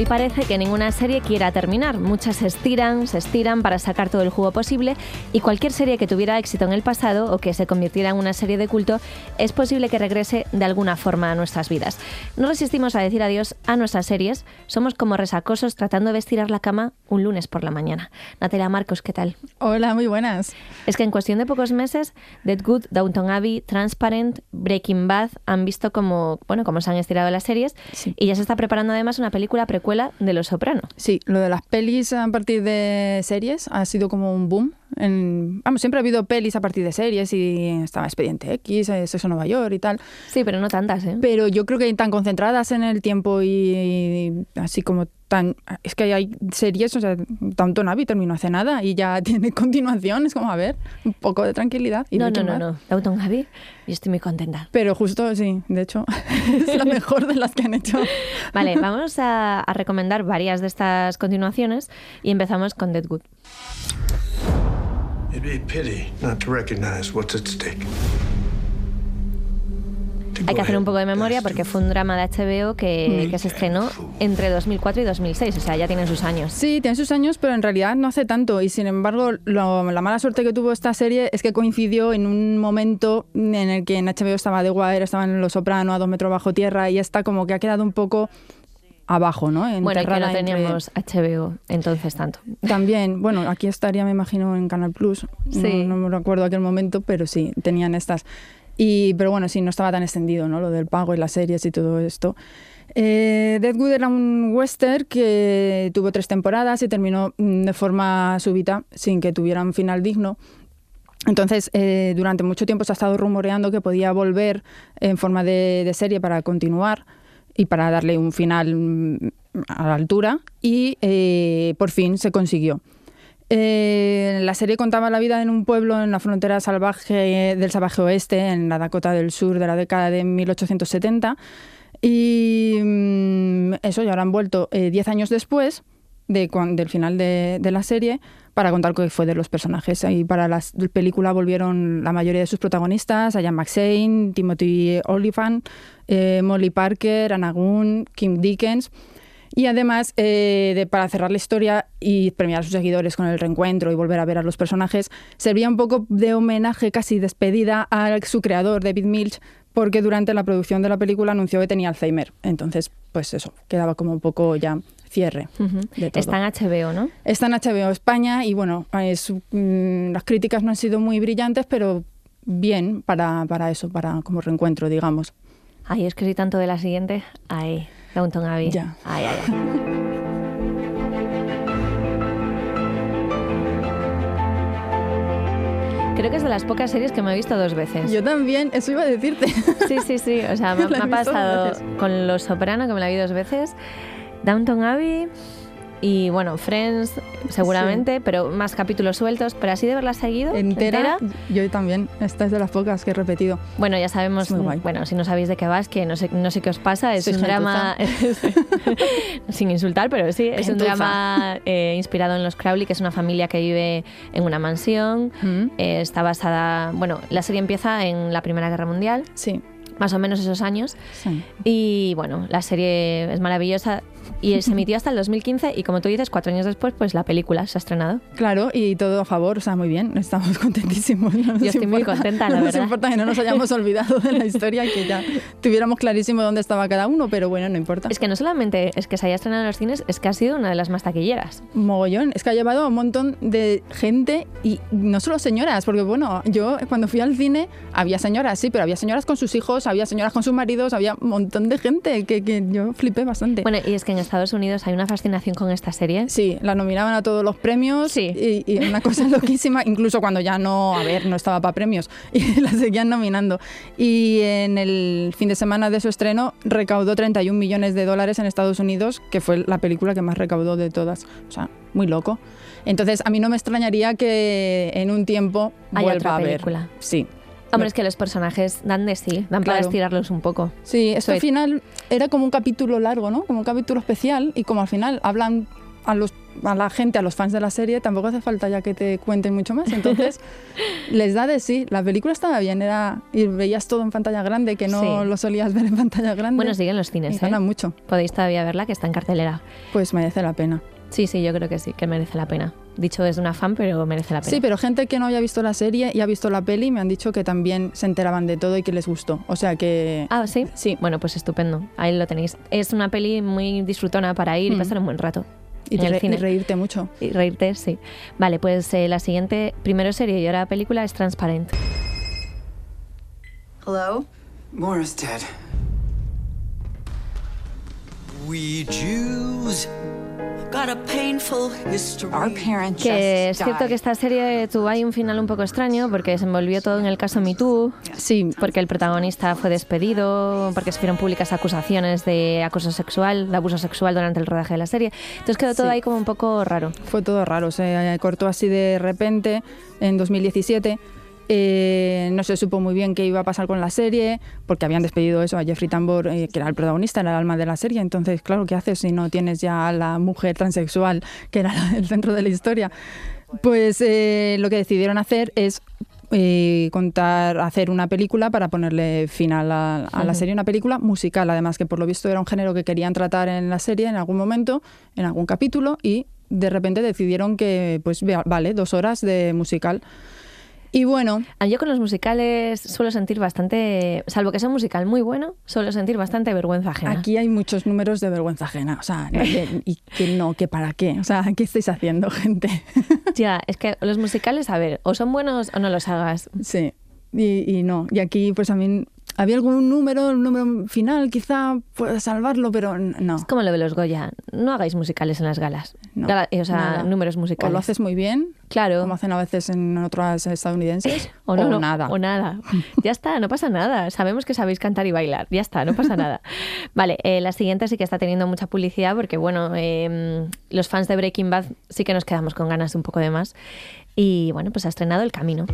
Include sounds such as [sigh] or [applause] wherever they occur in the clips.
Hoy parece que ninguna serie quiera terminar. Muchas se estiran, se estiran para sacar todo el jugo posible y cualquier serie que tuviera éxito en el pasado o que se convirtiera en una serie de culto es posible que regrese de alguna forma a nuestras vidas. No resistimos a decir adiós a nuestras series. Somos como resacosos tratando de estirar la cama un lunes por la mañana. Natalia Marcos, ¿qué tal? Hola, muy buenas. Es que en cuestión de pocos meses, Dead Good, Downton Abbey, Transparent, Breaking Bad han visto como, bueno, cómo se han estirado las series Sí. y ya se está preparando además una película precuela de Los Soprano. Sí, lo de las pelis a partir de series ha sido como un boom. En, vamos, siempre ha habido pelis a partir de series y estaba Expediente X, eh, Sexo Nueva York y tal. Sí, pero no tantas, ¿eh? Pero yo creo que tan concentradas en el tiempo y, y así como tan... Es que hay series, o sea, Downton Abbey terminó hace nada y ya [laughs] tiene continuación. Es como, a ver, un poco de tranquilidad. Y no, no, no, no. Downton Abbey, yo estoy muy contenta. Pero justo, sí, de hecho, [laughs] es la [laughs] mejor de las que han hecho. Vale, vamos a, a recomendar varias de estas continuaciones y empezamos con Deadwood. It'd be a pity not to recognize what's at stake. To Hay que hacer un poco de memoria porque fue un drama de HBO que, que se estrenó entre 2004 y 2006, o sea, ya tienen sus años. Sí, tiene sus años, pero en realidad no hace tanto. Y sin embargo, lo- la mala suerte que tuvo esta serie es que coincidió en un momento en el que en HBO estaba The Wire, estaban Los Soprano, a dos metros bajo tierra, y esta como que ha quedado un poco abajo, ¿no? Bueno, y que no Enterrada entre- teníamos HBO entonces tanto. También, bueno, aquí estaría, me imagino, en Canal Plus. Sí. No, no me recuerdo aquel momento, pero sí, tenían estas. Y, pero bueno, sí, no estaba tan extendido, ¿no? Lo del pago y las series y todo esto. Eh, Deadwood era un western que tuvo tres temporadas y terminó mm, de forma súbita, sin que tuviera un final digno. Entonces, eh, durante mucho tiempo se ha estado rumoreando que podía volver en forma de, de serie para continuar y para darle un final mm, a la altura y eh, por fin se consiguió. Eh, la serie contaba la vida en un pueblo en la frontera salvaje del salvaje oeste, en la Dakota del Sur de la década de 1870. Y mm, eso, ya ahora han vuelto eh, 10 años después del final de, la serie para contar qué fue de los personajes. Y para la película volvieron la mayoría de sus protagonistas, Ian McShane, Timothy Olyphant, eh, Molly Parker, Anna Gunn, Kim Dickens. Y además, eh, de, para cerrar la historia y premiar a sus seguidores con el reencuentro y volver a ver a los personajes, servía un poco de homenaje, casi despedida a su creador, David Milch, porque durante la producción de la película anunció que tenía Alzheimer. Entonces, pues eso, quedaba como un poco ya cierre de todo. Está en HBO, ¿no? Está en HBO España y bueno, es, mm, las críticas no han sido muy brillantes, pero bien para, para eso, para como reencuentro, digamos. Ay, es que soy tanto de la siguiente. Ay, Downton Abbey. Ya. Ay, ay, ay. [laughs] Creo que es de las pocas series que me he visto dos veces. Yo también, eso iba a decirte. [laughs] Sí, sí, sí. O sea, [laughs] me, ha pasado con Los Soprano, que me la vi dos veces. Downton Abbey. Y bueno, Friends, seguramente, pero más capítulos sueltos. Pero así de verla seguido. entera, yo también. Esta es de las pocas que he repetido. Bueno, ya sabemos, bueno, si no sabéis de qué vas, que no sé, no sé qué os pasa, es un drama, [laughs] sin insultar, pero sí, es un drama eh, inspirado en los Crowley, que es una familia que vive en una mansión, Mm, eh, está basada, bueno, la serie empieza en la Primera Guerra Mundial, Sí, más o menos esos años, sí. y bueno, la serie es maravillosa y se emitió hasta el 2015 y como tú dices, cuatro años después, pues la película se ha estrenado. Claro, y todo a favor, o sea, muy bien, estamos [laughs] contentísimos. no Yo estoy muy importa- contenta, la no verdad. nos importa que no nos hayamos [laughs] olvidado de la historia, que ya tuviéramos clarísimo dónde estaba cada uno, pero bueno, no importa. Es que no solamente es que se haya estrenado en los cines, es que ha sido una de las más taquilleras. Mogollón, es que ha llevado a un montón de gente y no solo señoras, porque bueno, yo cuando fui al cine había señoras, sí, pero había señoras con sus hijos, había señoras con sus maridos, había un montón de gente que, que yo flipé bastante. Bueno, y es que en Estados Unidos hay una fascinación con esta serie. Sí, la nominaban a todos los premios Sí. y, y una cosa [laughs] loquísima, incluso cuando ya no, a ver, no estaba para premios [laughs] y la seguían nominando. Y en el fin de semana de su estreno recaudó 31 millones de dólares en Estados Unidos, que fue la película que más recaudó de todas. O sea, muy loco. Entonces, a mí no me extrañaría que en un tiempo Haya vuelva otra a ver. Sí. Hombre, es que los personajes dan de sí, dan para estirarlos un poco. Sí, esto al final era como un capítulo largo, ¿no? Como un capítulo especial y como al final hablan a los a la gente, a los fans de la serie, tampoco hace falta ya que te cuenten mucho más. Entonces, [laughs] les da de sí. La película estaba bien, era y veías todo en pantalla grande, que no Sí. lo solías ver en pantalla grande. Bueno, siguen los y cines, ¿eh? gana mucho. Podéis todavía verla, que está en cartelera. Pues merece la pena. Sí, sí, yo creo que sí, que merece la pena. Dicho desde una fan, pero merece la pena. Sí, pero gente que no había visto la serie y ha visto la peli me han dicho que también se enteraban de todo y que les gustó. O sea que Ah, ¿sí? Sí. Bueno, pues estupendo. Ahí lo tenéis. Es una peli muy disfrutona para ir y Mm. pasar un buen rato. y, en te el re- cine. y reírte mucho. Y reírte, sí. Vale, pues eh, la siguiente, primero serie y ahora película es Transparent. Hello? Mora's dead. We Jews Que es cierto died. que esta serie tuvo ahí un final un poco extraño porque se envolvió todo en el caso Me Too, Sí, porque el protagonista fue despedido, porque se fueron públicas acusaciones de acoso sexual, de abuso sexual durante el rodaje de la serie. Entonces quedó todo Sí. ahí como un poco raro. fue todo raro. Se cortó así de repente en 2017. Eh, no se supo muy bien qué iba a pasar con la serie, porque habían despedido eso a Jeffrey Tambor, eh, que era el protagonista, era el alma de la serie. Entonces, claro, ¿qué haces si no tienes ya a la mujer transexual, que era el centro de la historia? Pues eh, lo que decidieron hacer es eh, contar, hacer una película para ponerle final a, a la serie, una película musical, además que por lo visto era un género que querían tratar en la serie en algún momento, en algún capítulo, y de repente decidieron que, pues vale, dos horas de musical. Y bueno, Ah, Yo con los musicales suelo sentir bastante, salvo que sea un musical muy bueno, suelo sentir bastante vergüenza ajena. aquí hay muchos números de vergüenza ajena, o sea, y que no, que para qué, o sea, ¿qué estáis haciendo, [laughs] gente? Ya, es que los musicales, a ver, o son buenos o no los hagas. Sí, y, y no. Y aquí, pues a mí, había algún número, un número final, quizá pueda salvarlo, pero no. Es como lo de los Goya. No hagáis musicales en las galas. no, Gala- o sea, nada. números musicales. O lo haces muy bien, Claro. como hacen a veces en otras estadounidenses, [laughs] O, no, no, nada. O nada. [laughs] Ya está, no pasa nada. Sabemos que sabéis cantar y bailar. Ya está, no pasa nada. [laughs] Vale, eh, la siguiente sí que está teniendo mucha publicidad porque, bueno, eh, los fans de Breaking Bad sí que nos quedamos con ganas de un poco de más. Y bueno, pues ha estrenado El Camino.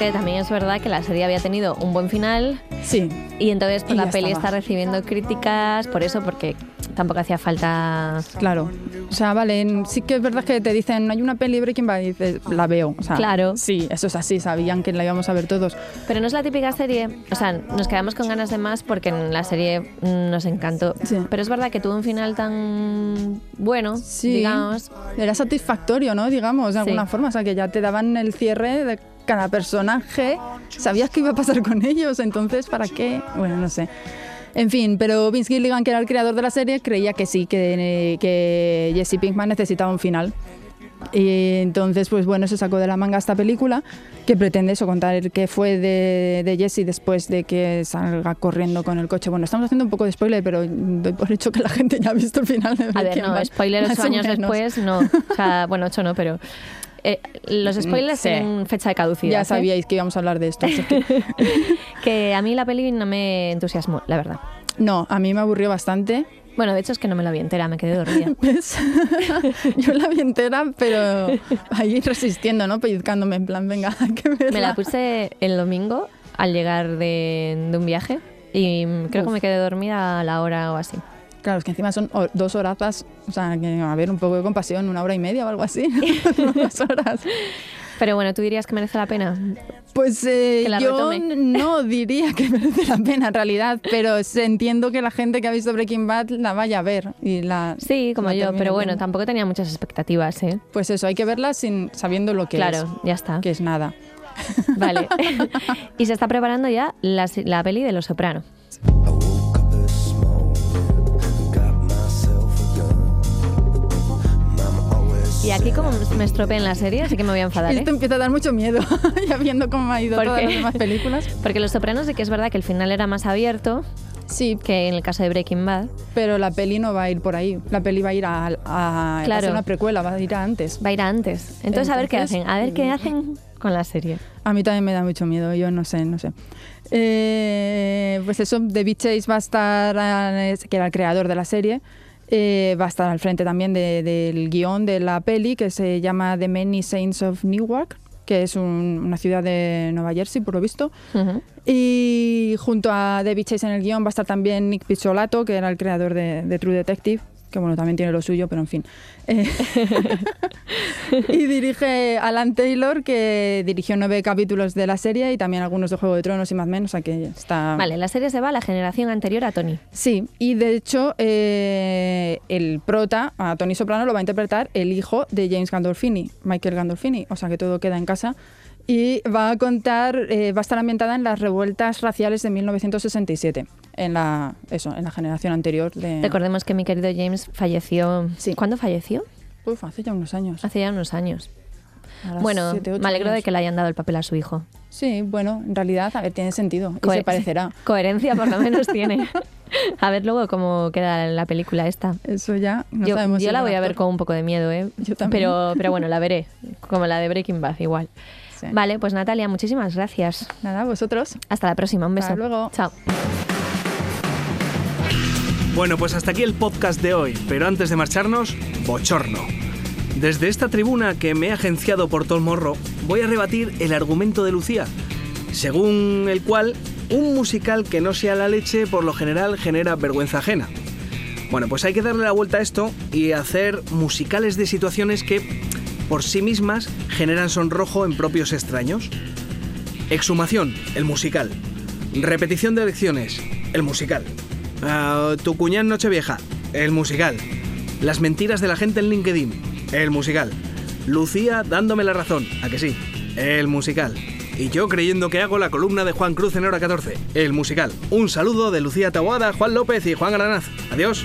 Aunque también es verdad que la serie había tenido un buen final Sí, y entonces pues, Y la peli estaba. está recibiendo críticas por eso, porque tampoco hacía falta... claro. O sea, vale, sí que es verdad que te dicen, hay una peli Breaking Bad y dices, la veo. O sea, Claro. Sí, eso es así, sabían que la íbamos a ver todos. Pero no es la típica serie, o sea, nos quedamos con ganas de más porque en la serie nos encantó. Sí. Pero es verdad que tuvo un final tan bueno, Sí. digamos. Era satisfactorio, ¿no? Digamos, de Sí. alguna forma. O sea, que ya te daban el cierre de cada personaje. Sabías qué iba a pasar con [laughs] ellos, entonces, ¿para qué? Bueno, no sé. En fin, pero Vince Gilligan, que era el creador de la serie, creía que sí, que, que Jesse Pinkman necesitaba un final. Y entonces, pues bueno, se sacó de la manga esta película que pretende eso, contar el qué fue de, de Jesse después de que salga corriendo con el coche. Bueno, estamos haciendo un poco de spoiler, pero doy por hecho que la gente ya ha visto el final de A ver, no, spoiler [laughs] ocho años menos. después, no. O sea, bueno, ocho no, pero... eh, los spoilers Sí. tienen fecha de caducidad. Ya ¿eh? sabíais que íbamos a hablar de esto. así que- [laughs] Que a mí la peli no me entusiasmó, la verdad. No, a mí me aburrió bastante. Bueno, de hecho es que no me la vi entera, me quedé dormida. [laughs] ¿Ves? [laughs] Yo la vi entera, pero ahí resistiendo, ¿no? Pellizcándome en plan, venga, que verla. Me la puse el domingo al llegar de, de un viaje y creo que me quedé dormida a la hora o así. Claro, es que encima son dos horazas, o sea, que a ver, un poco de compasión, una hora y media o algo así. [laughs] [laughs] dos horas. Pero bueno, ¿tú dirías que merece la pena? Pues eh, la yo retome. no diría que [laughs] merece la pena en realidad, pero entiendo que la gente que ha visto Breaking Bad la vaya a ver y la Sí, como la yo, pero bueno, viendo. tampoco tenía muchas expectativas, ¿eh? Pues eso, hay que verla sin sabiendo lo que Claro, ya está. es, que es nada. Vale. y se está preparando ya la, la peli de Los Soprano. Y aquí como me estropeé la serie, así que me voy a enfadar, ¿eh? Esto empieza a dar mucho miedo, [laughs] ya viendo cómo ha ido ¿Por todas qué? las demás películas. [laughs] Porque Los Sopranos sí que es verdad que el final era más abierto Sí, que en el caso de Breaking Bad. pero la peli no va a ir por ahí. La peli va a ir a, a, va a Claro. ser una precuela, va a ir a antes. Va a ir a antes. Entonces, a ver qué Entonces, hacen. A ver qué hacen con la serie. A mí también me da mucho miedo, yo no sé, no sé. Eh, pues eso, David Chase va a estar, eh, que era el creador de la serie, eh, va a estar al frente también de- del guion de la peli que se llama The Many Saints of Newark, que es un- una ciudad de Nueva Jersey, por lo visto. Y junto a David Chase en el guion va a estar también Nick Pizzolato, que era el creador de, de True Detective, que bueno, también tiene lo suyo, pero en fin. Eh, [laughs] y dirige Alan Taylor, que dirigió nueve capítulos de la serie y también algunos de Juego de Tronos y Mad Men, o sea que está... Vale, la serie se va a la generación anterior a Tony. Sí, y de hecho eh, el prota, a Tony Soprano, lo va a interpretar el hijo de James Gandolfini, Michael Gandolfini, o sea que todo queda en casa. Y va a contar, eh, va a estar ambientada en las revueltas raciales de 1967, en la, eso, en la generación anterior de... Recordemos que mi querido James falleció. Sí. ¿Cuándo falleció? Uf, hace ya unos años. Hace ya unos años. Bueno, siete, me alegro de años. que le hayan dado el papel a su hijo. Sí, bueno, en realidad, a ver, tiene sentido y se parecerá. [laughs] Coherencia por lo menos tiene. A ver luego cómo queda la película esta. Eso ya no yo sabemos. yo si la voy a ver actor- con un poco de miedo, ¿eh? Yo también. Pero, pero bueno, la veré. Como la de Breaking Bad, igual. Sí. Vale, pues Natalia, muchísimas gracias. Nada, vosotros. Hasta la próxima. Un beso. Hasta luego. Chao. Bueno, pues hasta aquí el podcast de hoy, pero antes de marcharnos, bochorno. Desde esta tribuna que me he agenciado por Tol Morro, voy a rebatir el argumento de Lucía, según el cual un musical que no sea la leche por lo general genera vergüenza ajena. Bueno, pues hay que darle la vuelta a esto y hacer musicales de situaciones que, por sí mismas, generan sonrojo en propios extraños. Exhumación, el musical. Repetición de lecciones, el musical. Ah, tu cuñán Nochevieja, el musical. Las mentiras de la gente en LinkedIn, el musical. Lucía dándome la razón, a que sí, el musical. Y yo creyendo que hago la columna de Juan Cruz en hora 14, el musical. Un saludo de Lucía Taboada, Juan López y Juan Granaz. Adiós.